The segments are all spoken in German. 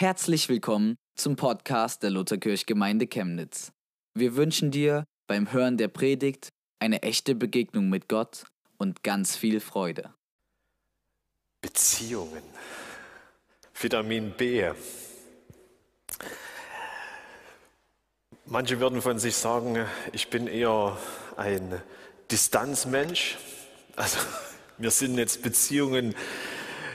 Herzlich willkommen zum Podcast der Lutherkirchgemeinde Chemnitz. Wir wünschen dir beim Hören der Predigt eine echte Begegnung mit Gott und ganz viel Freude. Beziehungen. Vitamin B. Manche würden von sich sagen, ich bin eher ein Distanzmensch. Also mir sind jetzt Beziehungen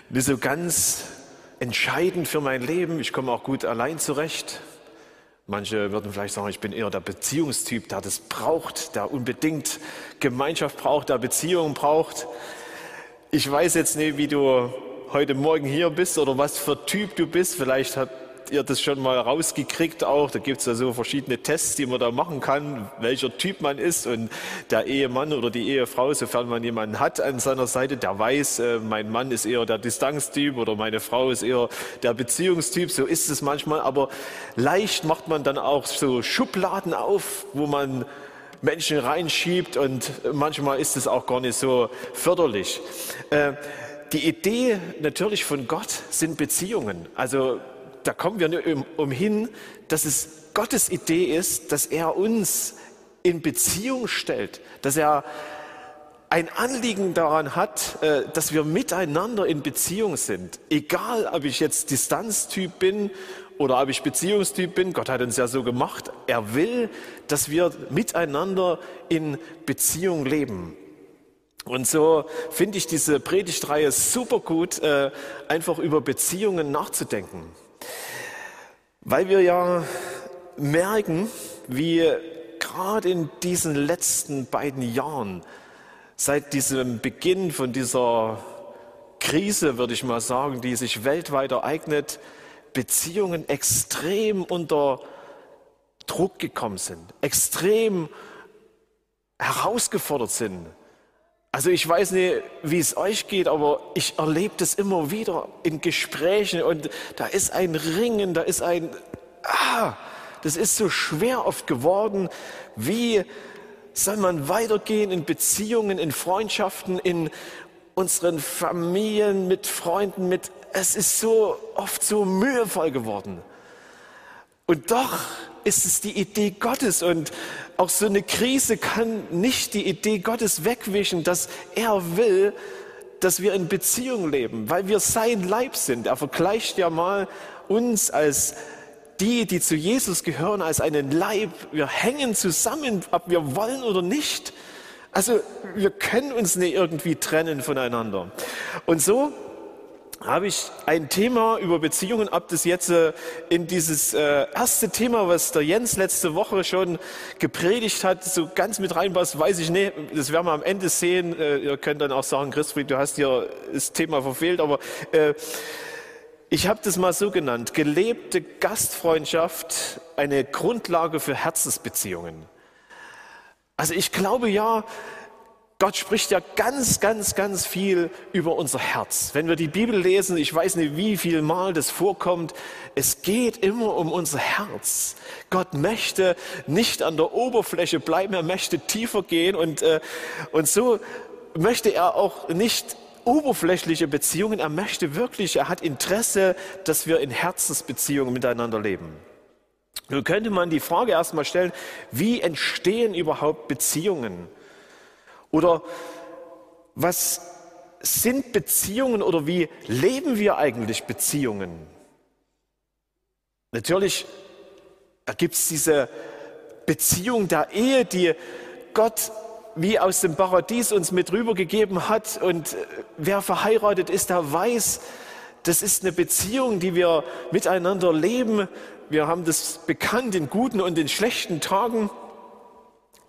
nicht so ganz entscheidend für mein Leben. Ich komme auch gut allein zurecht. Manche würden vielleicht sagen, ich bin eher der Beziehungstyp, der das braucht, der unbedingt Gemeinschaft braucht, der Beziehungen braucht. Ich weiß jetzt nicht, wie du heute Morgen hier bist oder was für Typ du bist. Vielleicht hat ihr das schon mal rausgekriegt auch? Da gibt es ja so verschiedene Tests, die man da machen kann, welcher Typ man ist. Und der Ehemann oder die Ehefrau, sofern man jemanden hat an seiner Seite, der weiß, äh, mein Mann ist eher der Distanztyp oder meine Frau ist eher der Beziehungstyp. So ist es manchmal. Aber leicht macht man dann auch so Schubladen auf, wo man Menschen reinschiebt und manchmal ist es auch gar nicht so förderlich. Äh, die Idee natürlich von Gott sind Beziehungen. Also da kommen wir nicht umhin, dass es Gottes Idee ist, dass er uns in Beziehung stellt, dass er ein Anliegen daran hat, äh, dass wir miteinander in Beziehung sind. Egal, ob ich jetzt Distanztyp bin oder ob ich Beziehungstyp bin, Gott hat uns ja so gemacht. Er will, dass wir miteinander in Beziehung leben. Und so finde ich diese Predigtreihe super gut, äh, einfach über Beziehungen nachzudenken. Weil wir ja merken, wie gerade in diesen letzten beiden Jahren, seit diesem Beginn von dieser Krise, würde ich mal sagen, die sich weltweit ereignet, Beziehungen extrem unter Druck gekommen sind, extrem herausgefordert sind. Also ich weiß nicht, wie es euch geht, aber ich erlebe das immer wieder in Gesprächen und da ist ein Ringen, da ist ein, ah, das ist so schwer oft geworden. Wie soll man weitergehen in Beziehungen, in Freundschaften, in unseren Familien, mit Freunden, mit, es ist so oft so mühevoll geworden. Und doch ist es die Idee Gottes und auch so eine Krise kann nicht die Idee Gottes wegwischen, dass er will, dass wir in Beziehung leben, weil wir sein Leib sind. Er vergleicht ja mal uns als die, die zu Jesus gehören, als einen Leib. Wir hängen zusammen, ob wir wollen oder nicht. Also wir können uns nicht irgendwie trennen voneinander. Und so habe ich ein Thema über Beziehungen, ab das jetzt äh, in dieses äh, erste Thema, was der Jens letzte Woche schon gepredigt hat, so ganz mit reinpasst, weiß ich nicht. Das werden wir am Ende sehen. Äh, ihr könnt dann auch sagen, Christfried, du hast hier das Thema verfehlt, aber ich habe das mal so genannt, gelebte Gastfreundschaft, eine Grundlage für Herzensbeziehungen. Also ich glaube ja, Gott spricht ja ganz, ganz, ganz viel über unser Herz. Wenn wir die Bibel lesen, ich weiß nicht, wie viel Mal das vorkommt, es geht immer um unser Herz. Gott möchte nicht an der Oberfläche bleiben, er möchte tiefer gehen und, äh, und so möchte er auch nicht oberflächliche Beziehungen, er möchte wirklich, er hat Interesse, dass wir in Herzensbeziehungen miteinander leben. Nun könnte man die Frage erstmal stellen, wie entstehen überhaupt Beziehungen? Oder was sind Beziehungen oder wie leben wir eigentlich Beziehungen? Natürlich gibt es diese Beziehung der Ehe, die Gott wie aus dem Paradies uns mit rübergegeben hat. Und wer verheiratet ist, der weiß, das ist eine Beziehung, die wir miteinander leben. Wir haben das bekannt in guten und in schlechten Tagen.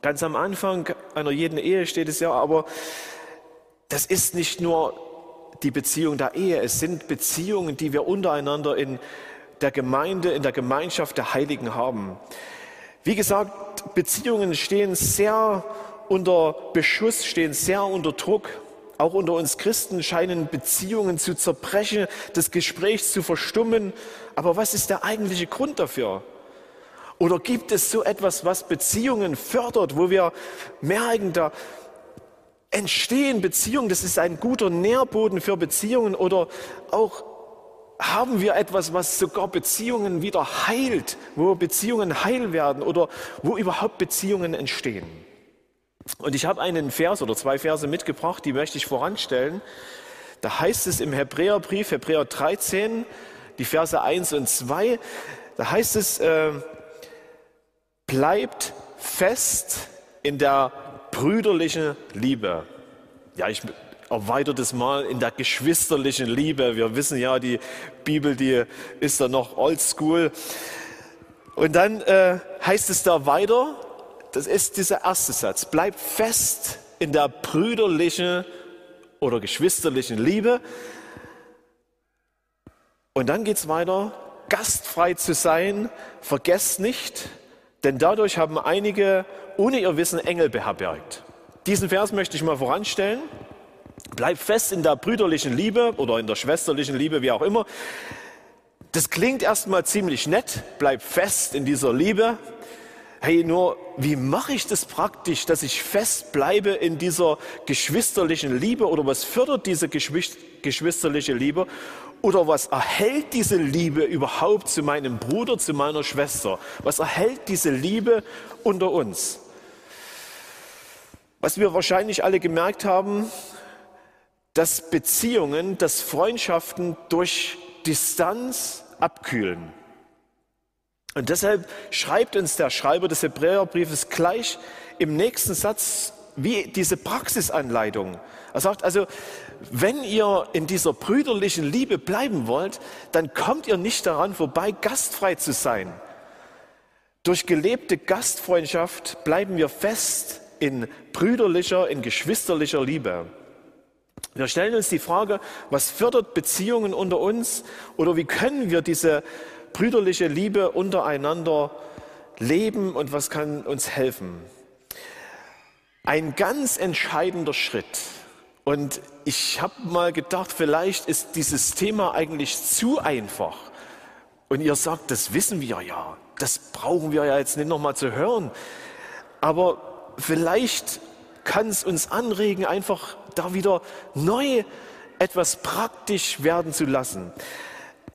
Ganz am Anfang einer jeden Ehe steht es ja, aber das ist nicht nur die Beziehung der Ehe, es sind Beziehungen, die wir untereinander in der Gemeinde, in der Gemeinschaft der Heiligen haben. Wie gesagt, Beziehungen stehen sehr unter Beschuss, stehen sehr unter Druck. Auch unter uns Christen scheinen Beziehungen zu zerbrechen, das Gespräch zu verstummen. Aber was ist der eigentliche Grund dafür? Oder gibt es so etwas, was Beziehungen fördert, wo wir merken, da entstehen Beziehungen, das ist ein guter Nährboden für Beziehungen oder auch haben wir etwas, was sogar Beziehungen wieder heilt, wo Beziehungen heil werden oder wo überhaupt Beziehungen entstehen. Und ich habe einen Vers oder zwei Verse mitgebracht, die möchte ich voranstellen. Da heißt es im Hebräerbrief, Hebräer 13, die Verse 1 und 2, da heißt es, äh, bleibt fest in der brüderlichen Liebe. Ja, ich erweitere das mal in der geschwisterlichen Liebe. Wir wissen ja, die Bibel, die ist da noch oldschool. Und dann äh, heißt es da weiter, das ist dieser erste Satz, bleibt fest in der brüderlichen oder geschwisterlichen Liebe. Und dann geht es weiter, gastfrei zu sein, vergesst nicht, denn dadurch haben einige ohne ihr Wissen Engel beherbergt. Diesen Vers möchte ich mal voranstellen. Bleib fest in der brüderlichen Liebe oder in der schwesterlichen Liebe, wie auch immer. Das klingt erstmal ziemlich nett. Bleib fest in dieser Liebe. Hey, nur wie mache ich das praktisch, dass ich fest bleibe in dieser geschwisterlichen Liebe oder was fördert diese geschwisterliche Liebe oder was erhält diese Liebe überhaupt zu meinem Bruder, zu meiner Schwester? Was erhält diese Liebe unter uns? Was wir wahrscheinlich alle gemerkt haben, dass Beziehungen, dass Freundschaften durch Distanz abkühlen. Und deshalb schreibt uns der Schreiber des Hebräerbriefes gleich im nächsten Satz wie diese Praxisanleitung. Er sagt also, wenn ihr in dieser brüderlichen Liebe bleiben wollt, dann kommt ihr nicht daran vorbei, gastfrei zu sein. Durch gelebte Gastfreundschaft bleiben wir fest in brüderlicher, in geschwisterlicher Liebe. Wir stellen uns die Frage, was fördert Beziehungen unter uns oder wie können wir diese brüderliche Liebe untereinander leben und was kann uns helfen? Ein ganz entscheidender Schritt. Und ich habe mal gedacht, vielleicht ist dieses Thema eigentlich zu einfach. Und ihr sagt, das wissen wir ja, das brauchen wir ja jetzt nicht nochmal zu hören. Aber vielleicht kann es uns anregen, einfach da wieder neu etwas praktisch werden zu lassen.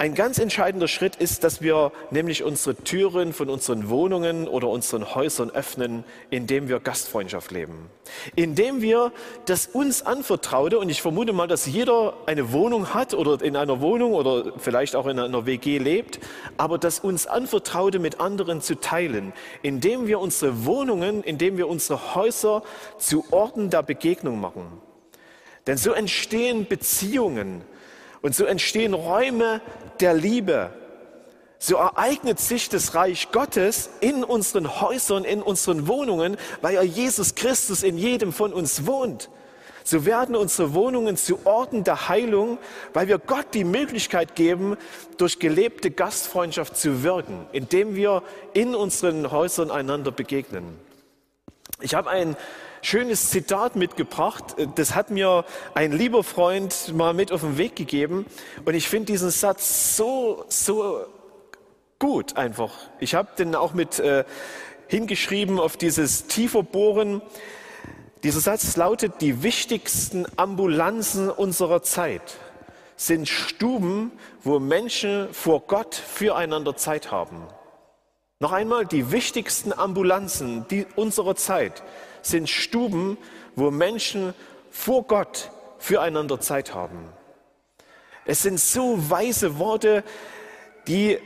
Ein ganz entscheidender Schritt ist, dass wir nämlich unsere Türen von unseren Wohnungen oder unseren Häusern öffnen, indem wir Gastfreundschaft leben. Indem wir das uns anvertraute, und ich vermute mal, dass jeder eine Wohnung hat oder in einer Wohnung oder vielleicht auch in einer WG lebt, aber das uns anvertraute mit anderen zu teilen, indem wir unsere Wohnungen, indem wir unsere Häuser zu Orten der Begegnung machen. Denn so entstehen Beziehungen und so entstehen Räume der Liebe. So ereignet sich das Reich Gottes in unseren Häusern, in unseren Wohnungen, weil ja Jesus Christus in jedem von uns wohnt. So werden unsere Wohnungen zu Orten der Heilung, weil wir Gott die Möglichkeit geben, durch gelebte Gastfreundschaft zu wirken, indem wir in unseren Häusern einander begegnen. Ich habe ein schönes Zitat mitgebracht. Das hat mir ein lieber Freund mal mit auf den Weg gegeben. Und ich finde diesen Satz so, so gut einfach. Ich habe den auch mit äh, hingeschrieben auf dieses tiefer Bohren. Dieser Satz lautet, die wichtigsten Ambulanzen unserer Zeit sind Stuben, wo Menschen vor Gott füreinander Zeit haben. Noch einmal, die wichtigsten Ambulanzen die unserer Zeit sind Stuben, wo Menschen vor Gott füreinander Zeit haben. Es sind so weise Worte, die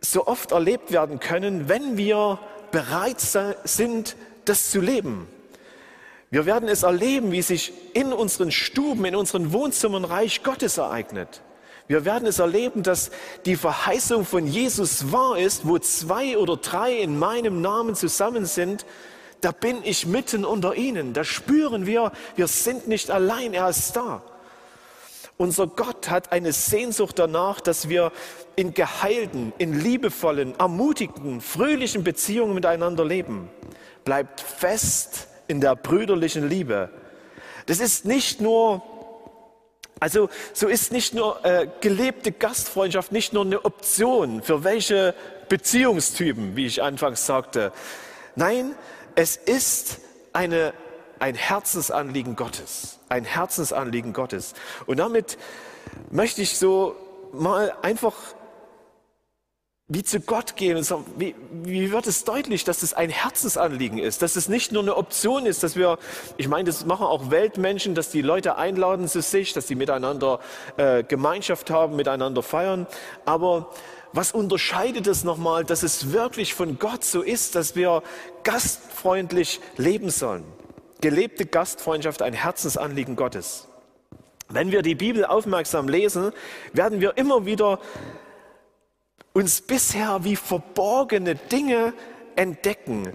so oft erlebt werden können, wenn wir bereit sind, das zu leben. Wir werden es erleben, wie sich in unseren Stuben, in unseren Wohnzimmern Reich Gottes ereignet. Wir werden es erleben, dass die Verheißung von Jesus wahr ist, wo zwei oder drei in meinem Namen zusammen sind, da bin ich mitten unter ihnen. Da spüren wir, wir sind nicht allein, er ist da. Unser Gott hat eine Sehnsucht danach, dass wir in geheilten, in liebevollen, ermutigten, fröhlichen Beziehungen miteinander leben. Bleibt fest in der brüderlichen Liebe. Das ist nicht nur, also so ist nicht nur äh, gelebte Gastfreundschaft nicht nur eine Option für welche Beziehungstypen, wie ich anfangs sagte. Nein, es ist eine, ein Herzensanliegen Gottes, ein Herzensanliegen Gottes. Und damit möchte ich so mal einfach wie zu Gott gehen wie, wie wird es deutlich, dass es ein Herzensanliegen ist, dass es nicht nur eine Option ist, dass wir, ich meine, das machen auch Weltmenschen, dass die Leute einladen zu sich, dass sie miteinander äh, Gemeinschaft haben, miteinander feiern. Aber was unterscheidet es nochmal, dass es wirklich von Gott so ist, dass wir gastfreundlich leben sollen? Gelebte Gastfreundschaft, ein Herzensanliegen Gottes. Wenn wir die Bibel aufmerksam lesen, werden wir immer wieder uns bisher wie verborgene Dinge entdecken,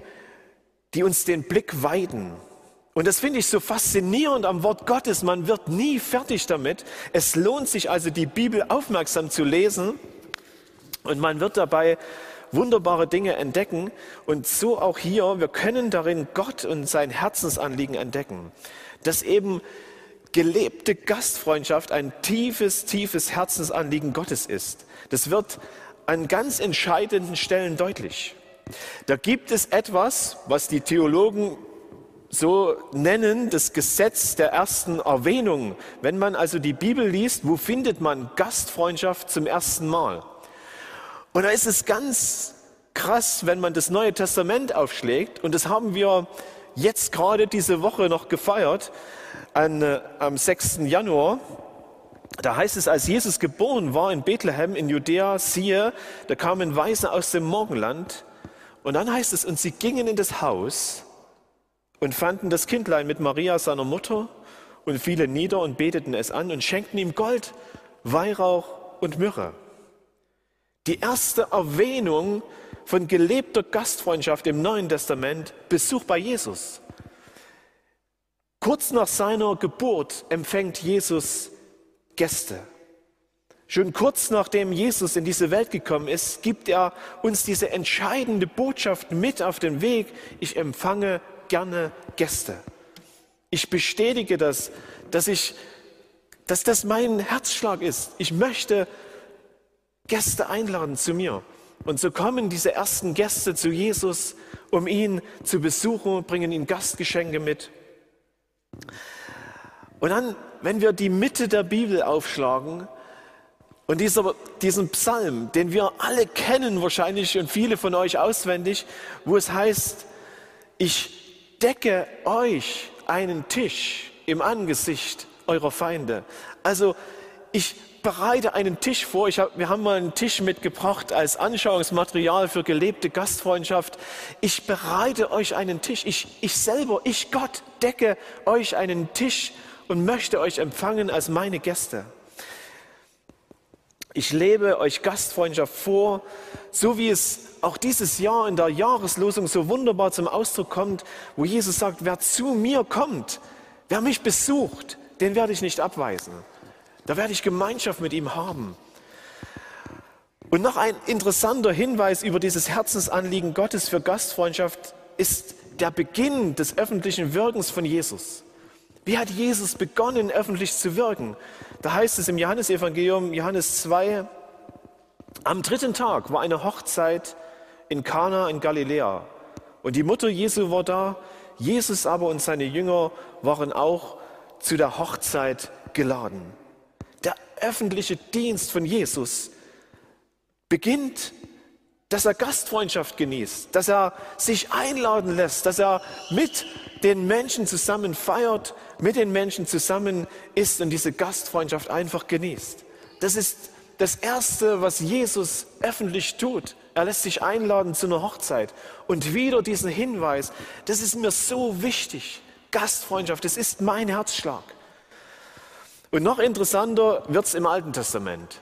die uns den Blick weiden. Und das finde ich so faszinierend am Wort Gottes. Man wird nie fertig damit. Es lohnt sich also, die Bibel aufmerksam zu lesen. Und man wird dabei wunderbare Dinge entdecken. Und so auch hier, wir können darin Gott und sein Herzensanliegen entdecken. Dass eben gelebte Gastfreundschaft ein tiefes, tiefes Herzensanliegen Gottes ist. Das wird an ganz entscheidenden Stellen deutlich. Da gibt es etwas, was die Theologen so nennen, das Gesetz der ersten Erwähnung. Wenn man also die Bibel liest, wo findet man Gastfreundschaft zum ersten Mal? Und da ist es ganz krass, wenn man das Neue Testament aufschlägt, und das haben wir jetzt gerade diese Woche noch gefeiert, an, äh, am 6. Januar, da heißt es, als Jesus geboren war in Bethlehem in Judäa, siehe, da kamen Weise aus dem Morgenland. Und dann heißt es, und sie gingen in das Haus und fanden das Kindlein mit Maria, seiner Mutter, und fielen nieder und beteten es an und schenkten ihm Gold, Weihrauch und Myrrhe. Die erste Erwähnung von gelebter Gastfreundschaft im Neuen Testament, Besuch bei Jesus. Kurz nach seiner Geburt empfängt Jesus Gäste. Schon kurz nachdem Jesus in diese Welt gekommen ist, gibt er uns diese entscheidende Botschaft mit auf den Weg. Ich empfange gerne Gäste. Ich bestätige das, dass ich, dass das mein Herzschlag ist. Ich möchte Gäste einladen zu mir. Und so kommen diese ersten Gäste zu Jesus, um ihn zu besuchen, bringen ihm Gastgeschenke mit. Und dann wenn wir die Mitte der Bibel aufschlagen und dieser, diesen Psalm, den wir alle kennen wahrscheinlich und viele von euch auswendig, wo es heißt, ich decke euch einen Tisch im Angesicht eurer Feinde. Also ich bereite einen Tisch vor. Hab, wir haben mal einen Tisch mitgebracht als Anschauungsmaterial für gelebte Gastfreundschaft. Ich bereite euch einen Tisch. Ich, ich selber, ich Gott, decke euch einen Tisch und möchte euch empfangen als meine Gäste. Ich lebe euch Gastfreundschaft vor, so wie es auch dieses Jahr in der Jahreslosung so wunderbar zum Ausdruck kommt, wo Jesus sagt, wer zu mir kommt, wer mich besucht, den werde ich nicht abweisen. Da werde ich Gemeinschaft mit ihm haben. Und noch ein interessanter Hinweis über dieses Herzensanliegen Gottes für Gastfreundschaft ist der Beginn des öffentlichen Wirkens von Jesus. Wie hat Jesus begonnen, öffentlich zu wirken? Da heißt es im Johannesevangelium, Johannes 2, am dritten Tag war eine Hochzeit in Kana in Galiläa. Und die Mutter Jesu war da, Jesus aber und seine Jünger waren auch zu der Hochzeit geladen. Öffentliche Dienst von Jesus beginnt, dass er Gastfreundschaft genießt, dass er sich einladen lässt, dass er mit den Menschen zusammen feiert, mit den Menschen zusammen ist und diese Gastfreundschaft einfach genießt. Das ist das Erste, was Jesus öffentlich tut. Er lässt sich einladen zu einer Hochzeit. Und wieder diesen Hinweis, das ist mir so wichtig. Gastfreundschaft, das ist mein Herzschlag. Und noch interessanter wird es im Alten Testament.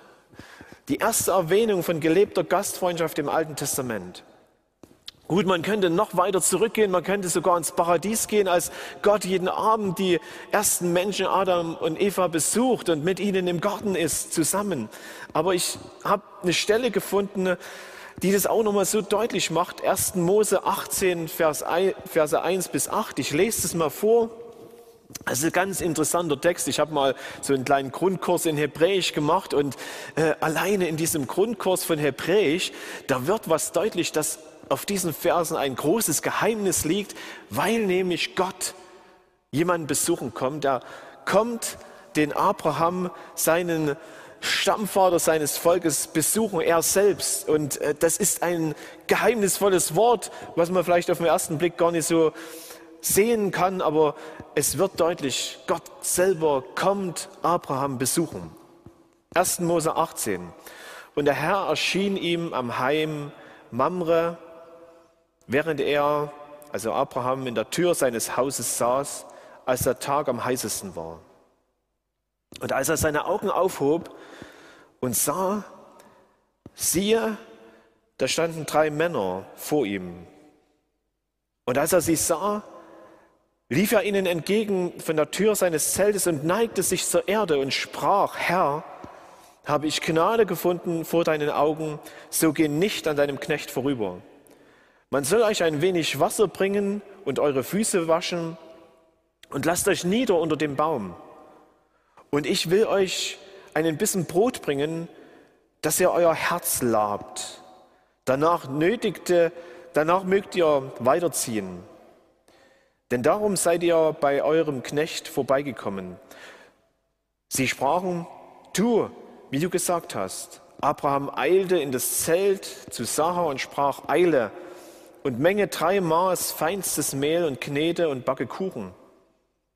Die erste Erwähnung von gelebter Gastfreundschaft im Alten Testament. Gut, man könnte noch weiter zurückgehen, man könnte sogar ins Paradies gehen, als Gott jeden Abend die ersten Menschen Adam und Eva besucht und mit ihnen im Garten ist, zusammen. Aber ich habe eine Stelle gefunden, die das auch nochmal so deutlich macht. 1. Mose 18, Vers 1, Verse 1 bis 8. Ich lese es mal vor. Das ist ein ganz interessanter Text. Ich habe mal so einen kleinen Grundkurs in Hebräisch gemacht und äh, alleine in diesem Grundkurs von Hebräisch, da wird was deutlich, dass auf diesen Versen ein großes Geheimnis liegt, weil nämlich Gott jemanden besuchen kommt. Er kommt den Abraham, seinen Stammvater seines Volkes besuchen, er selbst. Und äh, das ist ein geheimnisvolles Wort, was man vielleicht auf den ersten Blick gar nicht so sehen kann, aber es wird deutlich, Gott selber kommt Abraham besuchen. 1. Mose 18. Und der Herr erschien ihm am Heim Mamre, während er, also Abraham, in der Tür seines Hauses saß, als der Tag am heißesten war. Und als er seine Augen aufhob und sah, siehe, da standen drei Männer vor ihm. Und als er sie sah, lief er ihnen entgegen von der Tür seines Zeltes und neigte sich zur Erde und sprach, Herr, habe ich Gnade gefunden vor deinen Augen, so geh nicht an deinem Knecht vorüber. Man soll euch ein wenig Wasser bringen und eure Füße waschen und lasst euch nieder unter dem Baum. Und ich will euch einen Bissen Brot bringen, dass ihr euer Herz labt. Danach nötigte, danach mögt ihr weiterziehen. Denn darum seid ihr bei eurem Knecht vorbeigekommen. Sie sprachen, tu, wie du gesagt hast. Abraham eilte in das Zelt zu Sarah und sprach, eile und menge drei Maß feinstes Mehl und Knete und backe Kuchen.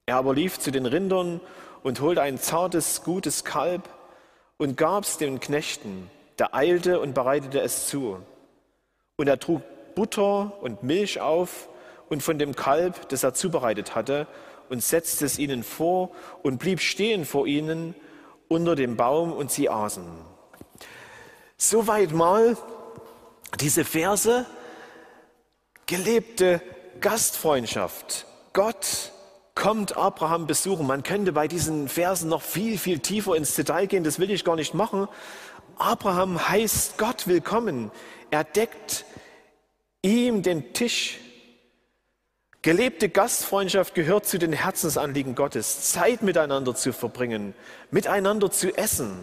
Er aber lief zu den Rindern und holte ein zartes, gutes Kalb und gab's den Knechten. Der eilte und bereitete es zu. Und er trug Butter und Milch auf und von dem Kalb, das er zubereitet hatte, und setzte es ihnen vor und blieb stehen vor ihnen unter dem Baum und sie aßen. Soweit mal diese Verse, gelebte Gastfreundschaft. Gott kommt Abraham besuchen. Man könnte bei diesen Versen noch viel, viel tiefer ins Detail gehen, das will ich gar nicht machen. Abraham heißt Gott willkommen. Er deckt ihm den Tisch Gelebte Gastfreundschaft gehört zu den Herzensanliegen Gottes, Zeit miteinander zu verbringen, miteinander zu essen.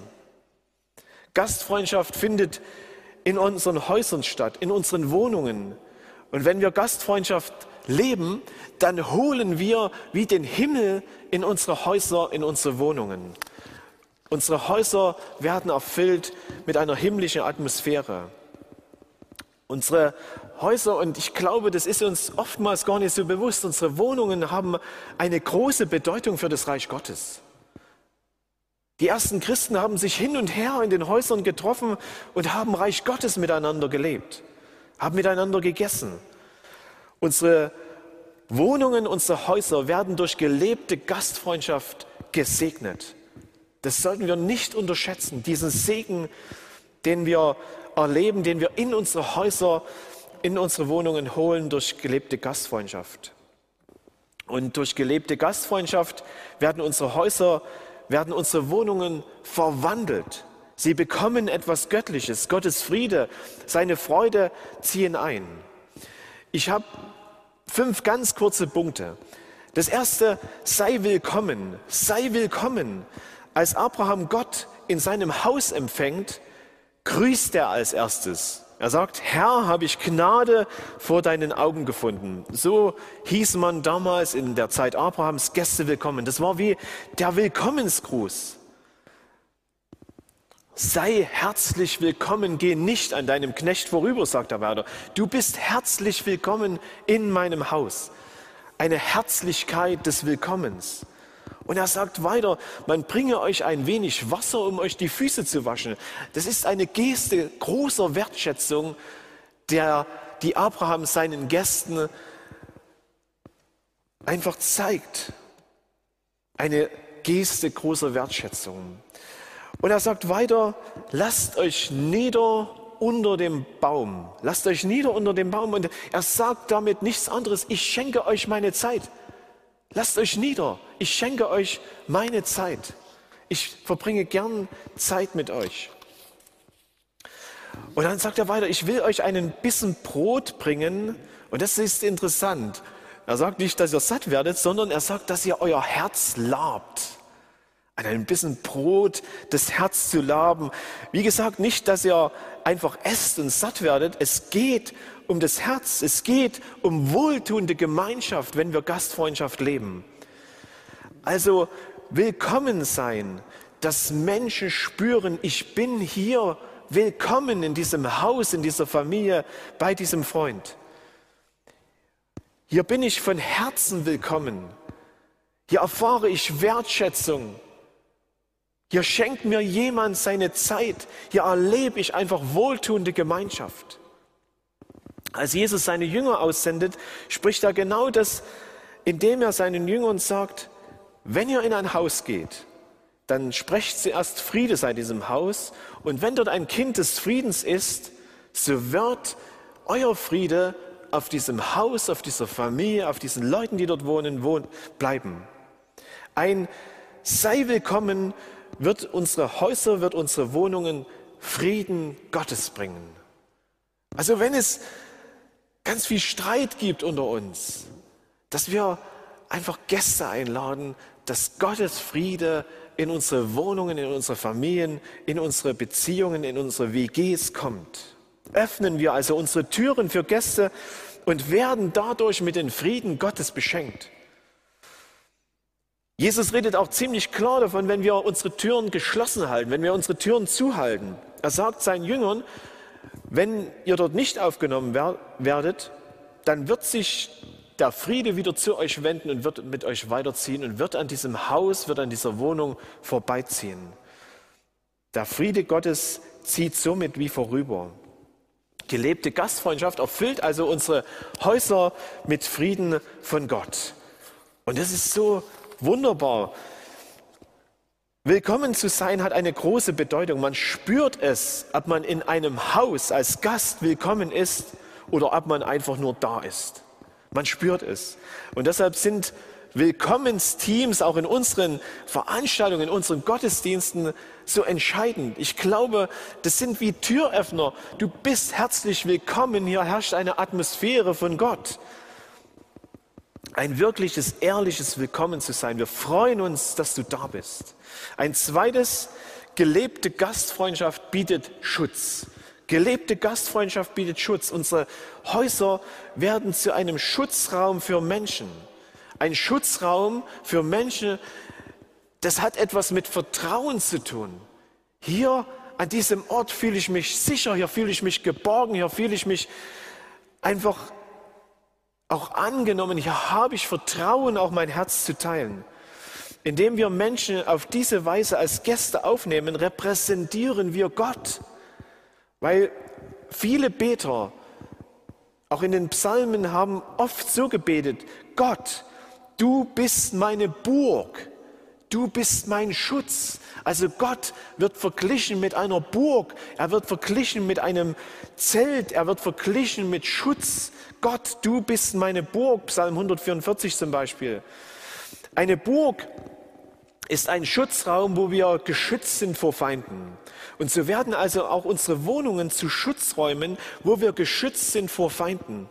Gastfreundschaft findet in unseren Häusern statt, in unseren Wohnungen. Und wenn wir Gastfreundschaft leben, dann holen wir wie den Himmel in unsere Häuser, in unsere Wohnungen. Unsere Häuser werden erfüllt mit einer himmlischen Atmosphäre. Unsere Häuser, und ich glaube, das ist uns oftmals gar nicht so bewusst, unsere Wohnungen haben eine große Bedeutung für das Reich Gottes. Die ersten Christen haben sich hin und her in den Häusern getroffen und haben Reich Gottes miteinander gelebt, haben miteinander gegessen. Unsere Wohnungen, unsere Häuser werden durch gelebte Gastfreundschaft gesegnet. Das sollten wir nicht unterschätzen, diesen Segen, den wir erleben, den wir in unsere Häuser, in unsere Wohnungen holen durch gelebte Gastfreundschaft. Und durch gelebte Gastfreundschaft werden unsere Häuser, werden unsere Wohnungen verwandelt. Sie bekommen etwas Göttliches. Gottes Friede, seine Freude ziehen ein. Ich habe fünf ganz kurze Punkte. Das erste, sei willkommen, sei willkommen. Als Abraham Gott in seinem Haus empfängt, grüßt er als erstes. Er sagt, Herr, habe ich Gnade vor deinen Augen gefunden. So hieß man damals in der Zeit Abrahams Gäste willkommen. Das war wie der Willkommensgruß. Sei herzlich willkommen, geh nicht an deinem Knecht vorüber, sagt er weiter. Du bist herzlich willkommen in meinem Haus. Eine Herzlichkeit des Willkommens. Und er sagt weiter, man bringe euch ein wenig Wasser, um euch die Füße zu waschen. Das ist eine Geste großer Wertschätzung, der, die Abraham seinen Gästen einfach zeigt. Eine Geste großer Wertschätzung. Und er sagt weiter, lasst euch nieder unter dem Baum. Lasst euch nieder unter dem Baum. Und er sagt damit nichts anderes. Ich schenke euch meine Zeit. Lasst euch nieder. Ich schenke euch meine Zeit. Ich verbringe gern Zeit mit euch. Und dann sagt er weiter, ich will euch einen Bissen Brot bringen. Und das ist interessant. Er sagt nicht, dass ihr satt werdet, sondern er sagt, dass ihr euer Herz labt. An einem Bissen Brot das Herz zu laben. Wie gesagt, nicht, dass ihr einfach esst und satt werdet. Es geht um das Herz. Es geht um wohltuende Gemeinschaft, wenn wir Gastfreundschaft leben. Also willkommen sein, dass Menschen spüren, ich bin hier willkommen in diesem Haus, in dieser Familie, bei diesem Freund. Hier bin ich von Herzen willkommen. Hier erfahre ich Wertschätzung. Hier schenkt mir jemand seine Zeit. Hier erlebe ich einfach wohltuende Gemeinschaft. Als Jesus seine Jünger aussendet, spricht er genau das, indem er seinen Jüngern sagt, wenn ihr in ein Haus geht, dann sprecht zuerst Friede sei diesem Haus und wenn dort ein Kind des Friedens ist, so wird euer Friede auf diesem Haus, auf dieser Familie, auf diesen Leuten, die dort wohnen, wohnen bleiben. Ein sei willkommen wird unsere Häuser, wird unsere Wohnungen Frieden Gottes bringen. Also wenn es ganz viel Streit gibt unter uns, dass wir einfach Gäste einladen, dass Gottes Friede in unsere Wohnungen, in unsere Familien, in unsere Beziehungen, in unsere WGs kommt. Öffnen wir also unsere Türen für Gäste und werden dadurch mit dem Frieden Gottes beschenkt. Jesus redet auch ziemlich klar davon, wenn wir unsere Türen geschlossen halten, wenn wir unsere Türen zuhalten. Er sagt seinen Jüngern, wenn ihr dort nicht aufgenommen werdet, dann wird sich der Friede wieder zu euch wenden und wird mit euch weiterziehen und wird an diesem Haus, wird an dieser Wohnung vorbeiziehen. Der Friede Gottes zieht somit wie vorüber. Gelebte Gastfreundschaft erfüllt also unsere Häuser mit Frieden von Gott. Und das ist so wunderbar. Willkommen zu sein hat eine große Bedeutung. Man spürt es, ob man in einem Haus als Gast willkommen ist oder ob man einfach nur da ist. Man spürt es. Und deshalb sind Willkommensteams auch in unseren Veranstaltungen, in unseren Gottesdiensten so entscheidend. Ich glaube, das sind wie Türöffner. Du bist herzlich willkommen. Hier herrscht eine Atmosphäre von Gott. Ein wirkliches, ehrliches Willkommen zu sein. Wir freuen uns, dass du da bist. Ein zweites, gelebte Gastfreundschaft bietet Schutz. Gelebte Gastfreundschaft bietet Schutz. Unsere Häuser werden zu einem Schutzraum für Menschen. Ein Schutzraum für Menschen, das hat etwas mit Vertrauen zu tun. Hier an diesem Ort fühle ich mich sicher, hier fühle ich mich geborgen, hier fühle ich mich einfach auch angenommen, hier habe ich Vertrauen, auch mein Herz zu teilen. Indem wir Menschen auf diese Weise als Gäste aufnehmen, repräsentieren wir Gott. Weil viele Beter, auch in den Psalmen, haben oft so gebetet, Gott, du bist meine Burg, du bist mein Schutz. Also Gott wird verglichen mit einer Burg, er wird verglichen mit einem Zelt, er wird verglichen mit Schutz. Gott, du bist meine Burg, Psalm 144 zum Beispiel. Eine Burg ist ein Schutzraum, wo wir geschützt sind vor Feinden. Und so werden also auch unsere Wohnungen zu Schutzräumen, wo wir geschützt sind vor Feinden.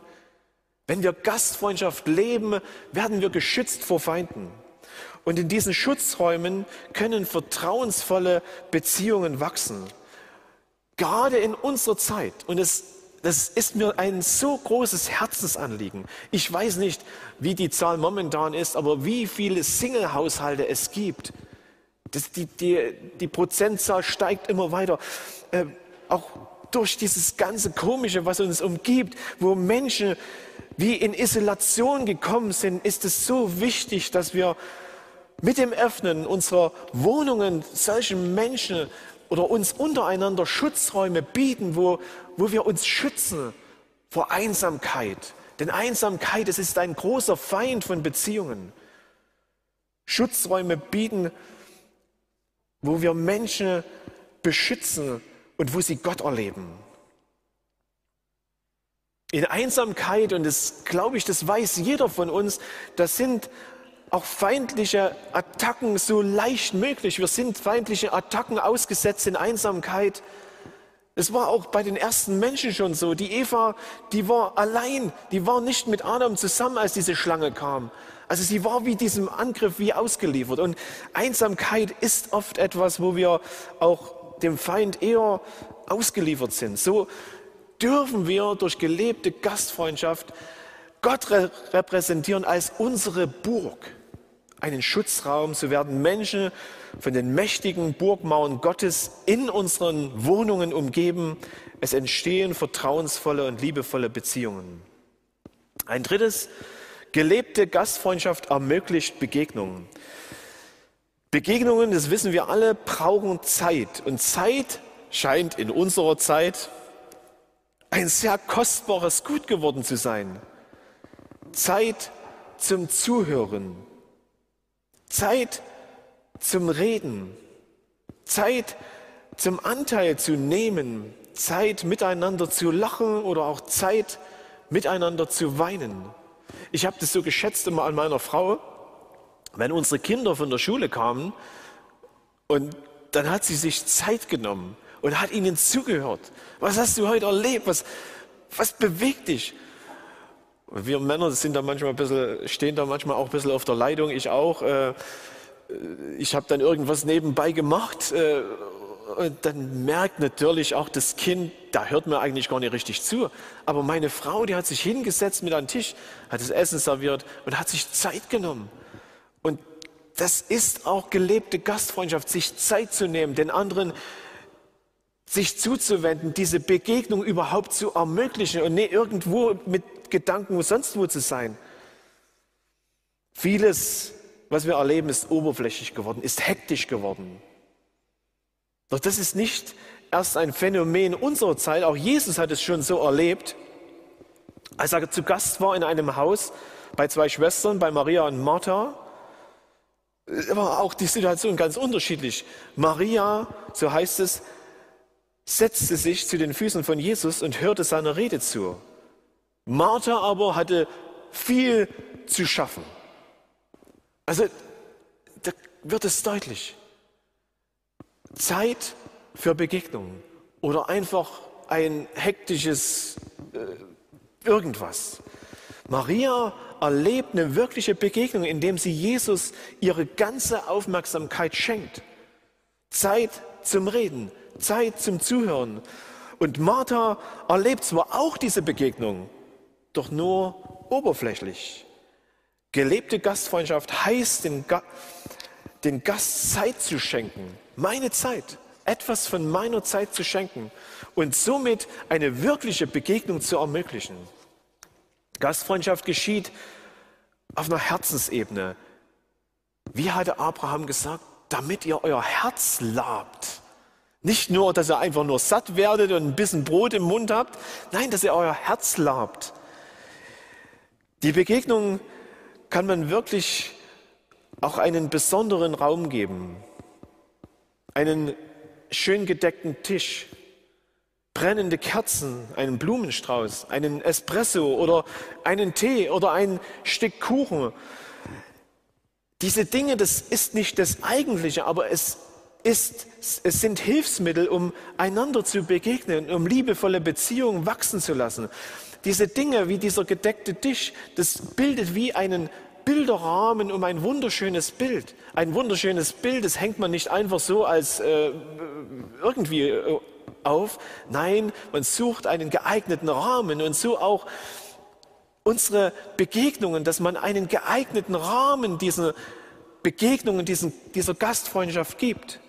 Wenn wir Gastfreundschaft leben, werden wir geschützt vor Feinden. Und in diesen Schutzräumen können vertrauensvolle Beziehungen wachsen. Gerade in unserer Zeit. Und es, das ist mir ein so großes Herzensanliegen. Ich weiß nicht, wie die Zahl momentan ist, aber wie viele Single-Haushalte es gibt das, die, die, die Prozentzahl steigt immer weiter. Äh, auch durch dieses ganze Komische, was uns umgibt, wo Menschen wie in Isolation gekommen sind, ist es so wichtig, dass wir mit dem Öffnen unserer Wohnungen solchen Menschen oder uns untereinander Schutzräume bieten, wo, wo wir uns schützen vor Einsamkeit. Denn Einsamkeit, es ist ein großer Feind von Beziehungen. Schutzräume bieten wo wir Menschen beschützen und wo sie Gott erleben. In Einsamkeit, und das glaube ich, das weiß jeder von uns, das sind auch feindliche Attacken so leicht möglich. Wir sind feindliche Attacken ausgesetzt in Einsamkeit. Es war auch bei den ersten Menschen schon so. Die Eva, die war allein, die war nicht mit Adam zusammen, als diese Schlange kam. Also sie war wie diesem Angriff wie ausgeliefert. Und Einsamkeit ist oft etwas, wo wir auch dem Feind eher ausgeliefert sind. So dürfen wir durch gelebte Gastfreundschaft Gott repräsentieren als unsere Burg, einen Schutzraum. So werden Menschen von den mächtigen Burgmauern Gottes in unseren Wohnungen umgeben. Es entstehen vertrauensvolle und liebevolle Beziehungen. Ein drittes, gelebte Gastfreundschaft ermöglicht Begegnungen. Begegnungen, das wissen wir alle, brauchen Zeit. Und Zeit scheint in unserer Zeit ein sehr kostbares Gut geworden zu sein. Zeit zum Zuhören, Zeit zum Reden, Zeit zum Anteil zu nehmen, Zeit miteinander zu lachen oder auch Zeit miteinander zu weinen. Ich habe das so geschätzt immer an meiner Frau, wenn unsere Kinder von der Schule kamen und dann hat sie sich Zeit genommen und hat ihnen zugehört. Was hast du heute erlebt? Was, was bewegt dich? Wir Männer sind da manchmal ein bisschen, stehen da manchmal auch ein bisschen auf der Leitung, ich auch. Äh, ich habe dann irgendwas nebenbei gemacht äh, und dann merkt natürlich auch das Kind, da hört mir eigentlich gar nicht richtig zu. Aber meine Frau, die hat sich hingesetzt mit den Tisch, hat das Essen serviert und hat sich Zeit genommen. Und das ist auch gelebte Gastfreundschaft, sich Zeit zu nehmen, den anderen sich zuzuwenden, diese Begegnung überhaupt zu ermöglichen und nicht irgendwo mit Gedanken sonst wo zu sein. Vieles, was wir erleben, ist oberflächlich geworden, ist hektisch geworden. Doch das ist nicht erst ein Phänomen unserer Zeit. Auch Jesus hat es schon so erlebt. Als er zu Gast war in einem Haus bei zwei Schwestern, bei Maria und Martha, war auch die Situation ganz unterschiedlich. Maria, so heißt es, setzte sich zu den Füßen von Jesus und hörte seiner Rede zu. Martha aber hatte viel zu schaffen. Also da wird es deutlich. Zeit für Begegnungen oder einfach ein hektisches äh, irgendwas. Maria erlebt eine wirkliche Begegnung, indem sie Jesus ihre ganze Aufmerksamkeit schenkt. Zeit zum Reden, Zeit zum Zuhören. Und Martha erlebt zwar auch diese Begegnung, doch nur oberflächlich. Gelebte Gastfreundschaft heißt, den, Ga den Gast Zeit zu schenken, meine Zeit, etwas von meiner Zeit zu schenken und somit eine wirkliche Begegnung zu ermöglichen. Gastfreundschaft geschieht auf einer Herzensebene. Wie hatte Abraham gesagt, damit ihr euer Herz labt. Nicht nur, dass ihr einfach nur satt werdet und ein bisschen Brot im Mund habt, nein, dass ihr euer Herz labt. Die Begegnung kann man wirklich auch einen besonderen Raum geben, einen schön gedeckten Tisch, brennende Kerzen, einen Blumenstrauß, einen Espresso oder einen Tee oder ein Stück Kuchen. Diese Dinge, das ist nicht das Eigentliche, aber es ist, es sind Hilfsmittel, um einander zu begegnen, um liebevolle Beziehungen wachsen zu lassen. Diese Dinge wie dieser gedeckte Tisch, das bildet wie einen Bilderrahmen um ein wunderschönes Bild. Ein wunderschönes Bild, das hängt man nicht einfach so als äh, irgendwie äh, auf. Nein, man sucht einen geeigneten Rahmen und so auch unsere Begegnungen, dass man einen geeigneten Rahmen dieser Begegnungen, diesen, dieser Gastfreundschaft gibt.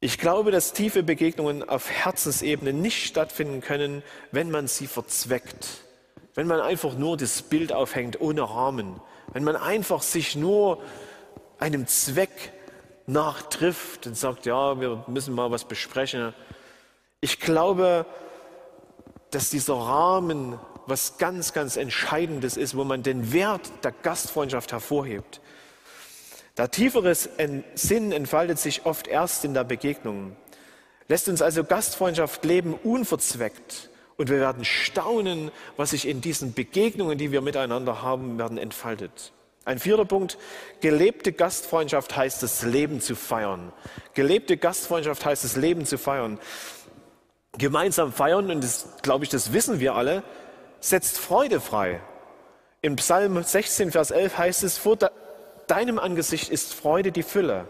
Ich glaube, dass tiefe Begegnungen auf Herzensebene nicht stattfinden können, wenn man sie verzweckt. Wenn man einfach nur das Bild aufhängt ohne Rahmen. Wenn man einfach sich nur einem Zweck nachtrifft und sagt, ja, wir müssen mal was besprechen. Ich glaube, dass dieser Rahmen was ganz, ganz Entscheidendes ist, wo man den Wert der Gastfreundschaft hervorhebt. Der tiefere Sinn entfaltet sich oft erst in der Begegnung. Lässt uns also Gastfreundschaft leben unverzweckt und wir werden staunen, was sich in diesen Begegnungen, die wir miteinander haben, werden entfaltet. Ein vierter Punkt, gelebte Gastfreundschaft heißt das Leben zu feiern. Gelebte Gastfreundschaft heißt das Leben zu feiern. Gemeinsam feiern, und das glaube ich, das wissen wir alle, setzt Freude frei. Im Psalm 16, Vers 11 heißt es, deinem Angesicht ist Freude die Fülle.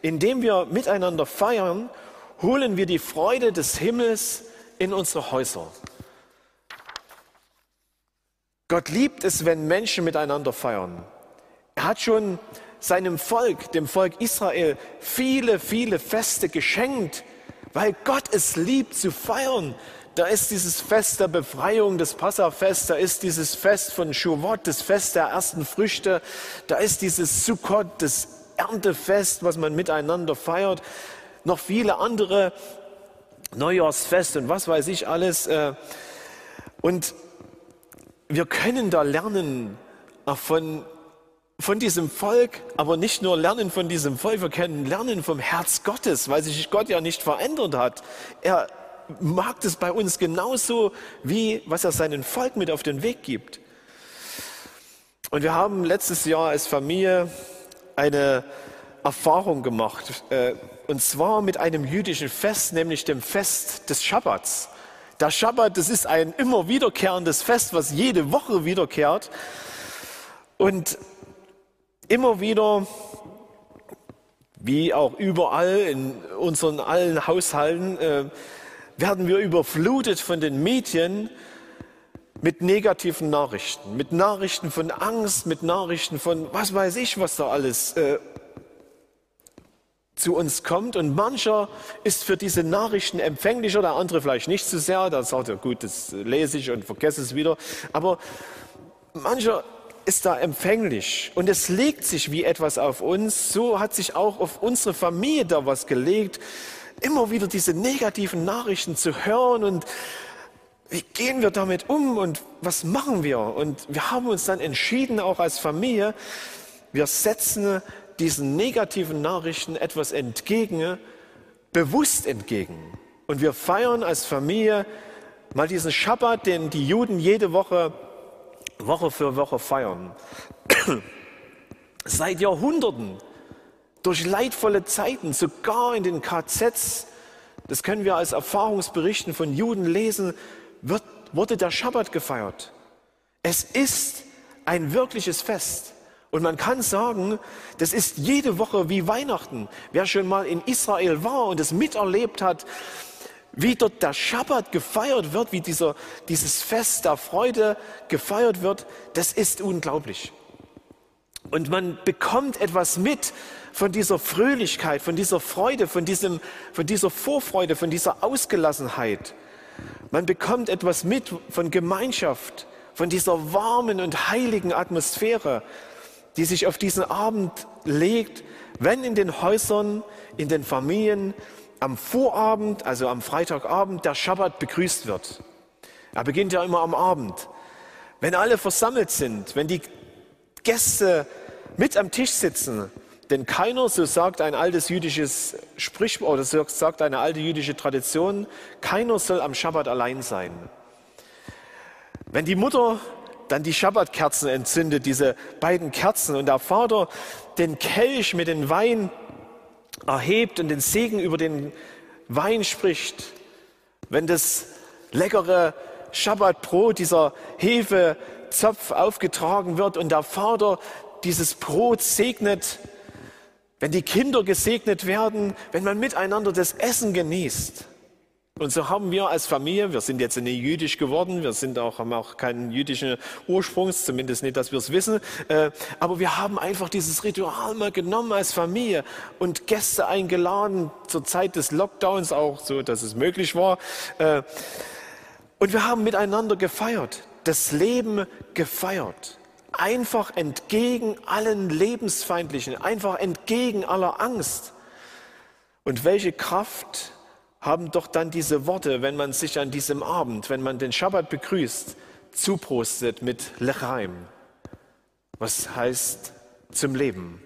Indem wir miteinander feiern, holen wir die Freude des Himmels in unsere Häuser. Gott liebt es, wenn Menschen miteinander feiern. Er hat schon seinem Volk, dem Volk Israel, viele, viele Feste geschenkt, weil Gott es liebt zu feiern. Da ist dieses Fest der Befreiung, das Passafest, da ist dieses Fest von Shavuot, das Fest der ersten Früchte, da ist dieses Sukkot, das Erntefest, was man miteinander feiert, noch viele andere Neujahrsfest und was weiß ich alles. Äh, und wir können da lernen von, von diesem Volk, aber nicht nur lernen von diesem Volk, wir können lernen vom Herz Gottes, weil sich Gott ja nicht verändert hat. Er mag das bei uns genauso, wie was er seinem Volk mit auf den Weg gibt. Und wir haben letztes Jahr als Familie eine Erfahrung gemacht, äh, und zwar mit einem jüdischen Fest, nämlich dem Fest des Schabbats. Der Schabbat, das ist ein immer wiederkehrendes Fest, was jede Woche wiederkehrt. Und immer wieder, wie auch überall in unseren allen Haushalten, äh, werden wir überflutet von den Medien mit negativen Nachrichten, mit Nachrichten von Angst, mit Nachrichten von was weiß ich, was da alles äh, zu uns kommt. Und mancher ist für diese Nachrichten empfänglicher, der andere vielleicht nicht so sehr. Da sagt er, gut, das lese ich und vergesse es wieder. Aber mancher ist da empfänglich und es legt sich wie etwas auf uns. So hat sich auch auf unsere Familie da was gelegt. Immer wieder diese negativen Nachrichten zu hören und wie gehen wir damit um und was machen wir? Und wir haben uns dann entschieden, auch als Familie, wir setzen diesen negativen Nachrichten etwas entgegen, bewusst entgegen. Und wir feiern als Familie mal diesen Schabbat, den die Juden jede Woche, Woche für Woche feiern. Seit Jahrhunderten, durch leidvolle Zeiten, sogar in den KZs, das können wir als Erfahrungsberichten von Juden lesen, wird, wurde der Schabbat gefeiert. Es ist ein wirkliches Fest. Und man kann sagen, das ist jede Woche wie Weihnachten. Wer schon mal in Israel war und es miterlebt hat, wie dort der Schabbat gefeiert wird, wie dieser, dieses Fest der Freude gefeiert wird, das ist unglaublich. Und man bekommt etwas mit von dieser Fröhlichkeit, von dieser Freude, von, diesem, von dieser Vorfreude, von dieser Ausgelassenheit. Man bekommt etwas mit von Gemeinschaft, von dieser warmen und heiligen Atmosphäre, die sich auf diesen Abend legt, wenn in den Häusern, in den Familien am Vorabend, also am Freitagabend, der Schabbat begrüßt wird. Er beginnt ja immer am Abend. Wenn alle versammelt sind, wenn die Gäste mit am Tisch sitzen, denn keiner, so sagt ein altes jüdisches Sprichwort, oder so sagt eine alte jüdische Tradition, keiner soll am Schabbat allein sein. Wenn die Mutter dann die Schabbatkerzen entzündet, diese beiden Kerzen, und der Vater den Kelch mit dem Wein erhebt und den Segen über den Wein spricht, wenn das leckere Schabbatbrot, dieser Hefezopf aufgetragen wird und der Vater dieses Brot segnet, wenn die Kinder gesegnet werden, wenn man miteinander das Essen genießt. Und so haben wir als Familie, wir sind jetzt nicht jüdisch geworden, wir sind auch, haben auch keinen jüdischen Ursprungs, zumindest nicht, dass wir es wissen, äh, aber wir haben einfach dieses Ritual mal genommen als Familie und Gäste eingeladen, zur Zeit des Lockdowns auch so, dass es möglich war. Äh, und wir haben miteinander gefeiert, das Leben gefeiert einfach entgegen allen Lebensfeindlichen, einfach entgegen aller Angst. Und welche Kraft haben doch dann diese Worte, wenn man sich an diesem Abend, wenn man den Schabbat begrüßt, zuprostet mit Lechaim, was heißt zum Leben.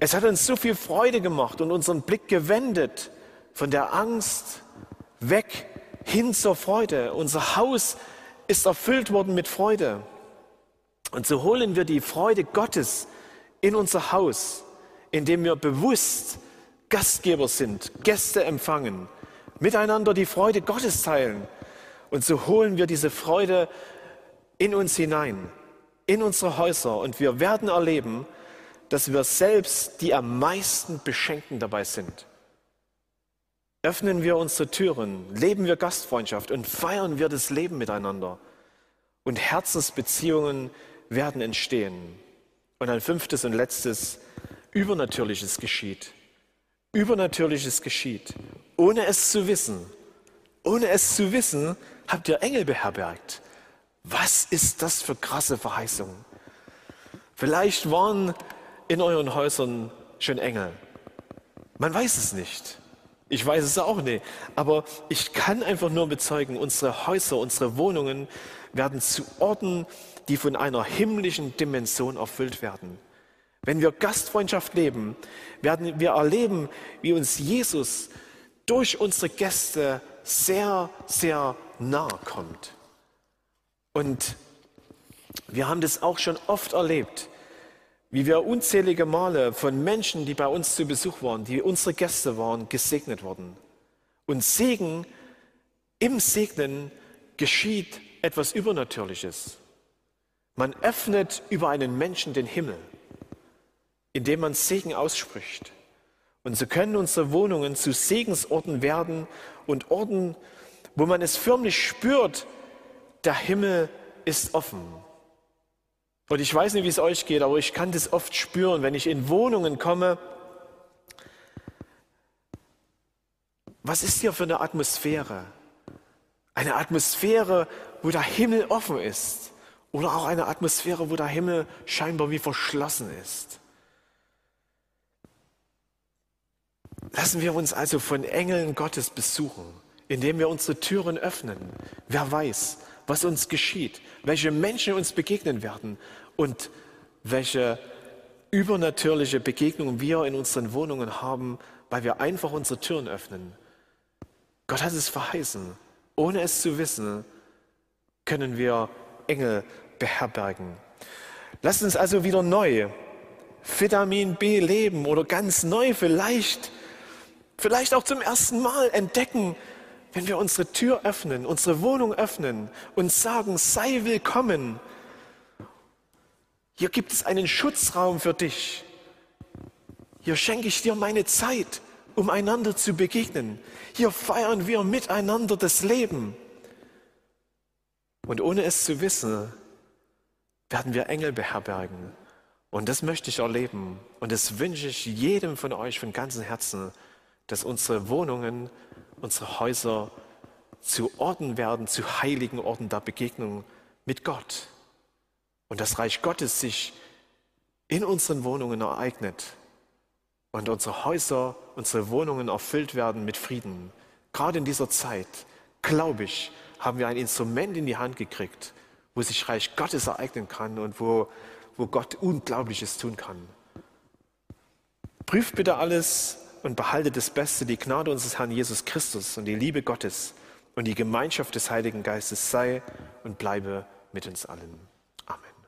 Es hat uns so viel Freude gemacht und unseren Blick gewendet von der Angst weg hin zur Freude. Unser Haus ist erfüllt worden mit Freude. Und so holen wir die Freude Gottes in unser Haus, indem wir bewusst Gastgeber sind, Gäste empfangen, miteinander die Freude Gottes teilen. Und so holen wir diese Freude in uns hinein, in unsere Häuser. Und wir werden erleben, dass wir selbst die am meisten Beschenken dabei sind. Öffnen wir unsere Türen, leben wir Gastfreundschaft und feiern wir das Leben miteinander. Und Herzensbeziehungen werden entstehen. Und ein fünftes und letztes, Übernatürliches geschieht. Übernatürliches geschieht. Ohne es zu wissen, ohne es zu wissen, habt ihr Engel beherbergt. Was ist das für krasse Verheißungen? Vielleicht waren in euren Häusern schon Engel. Man weiß es nicht. Ich weiß es auch nicht. Aber ich kann einfach nur bezeugen, unsere Häuser, unsere Wohnungen werden zu Orten, die von einer himmlischen Dimension erfüllt werden. Wenn wir Gastfreundschaft leben, werden wir erleben, wie uns Jesus durch unsere Gäste sehr, sehr nahe kommt. Und wir haben das auch schon oft erlebt, wie wir unzählige Male von Menschen, die bei uns zu Besuch waren, die unsere Gäste waren, gesegnet wurden. Und Segen, im Segnen geschieht etwas Übernatürliches. Man öffnet über einen Menschen den Himmel, indem man Segen ausspricht. Und so können unsere Wohnungen zu Segensorten werden und Orten, wo man es förmlich spürt, der Himmel ist offen. Und ich weiß nicht, wie es euch geht, aber ich kann das oft spüren, wenn ich in Wohnungen komme. Was ist hier für eine Atmosphäre? Eine Atmosphäre, wo der Himmel offen ist. Oder auch eine Atmosphäre, wo der Himmel scheinbar wie verschlossen ist. Lassen wir uns also von Engeln Gottes besuchen, indem wir unsere Türen öffnen. Wer weiß, was uns geschieht, welche Menschen uns begegnen werden und welche übernatürliche Begegnungen wir in unseren Wohnungen haben, weil wir einfach unsere Türen öffnen. Gott hat es verheißen. Ohne es zu wissen, können wir Engel beherbergen. Lasst uns also wieder neu Vitamin B leben oder ganz neu vielleicht, vielleicht auch zum ersten Mal entdecken, wenn wir unsere Tür öffnen, unsere Wohnung öffnen und sagen, sei willkommen. Hier gibt es einen Schutzraum für dich. Hier schenke ich dir meine Zeit, um einander zu begegnen. Hier feiern wir miteinander das Leben. Und ohne es zu wissen, werden wir Engel beherbergen. Und das möchte ich erleben. Und das wünsche ich jedem von euch von ganzem Herzen, dass unsere Wohnungen unsere Häuser zu Orten werden, zu heiligen Orten der Begegnung mit Gott. Und das Reich Gottes sich in unseren Wohnungen ereignet und unsere Häuser, unsere Wohnungen erfüllt werden mit Frieden. Gerade in dieser Zeit, glaube ich, haben wir ein Instrument in die Hand gekriegt, wo sich Reich Gottes ereignen kann und wo, wo Gott Unglaubliches tun kann. Prüft bitte alles und behaltet das Beste, die Gnade unseres Herrn Jesus Christus und die Liebe Gottes und die Gemeinschaft des Heiligen Geistes sei und bleibe mit uns allen.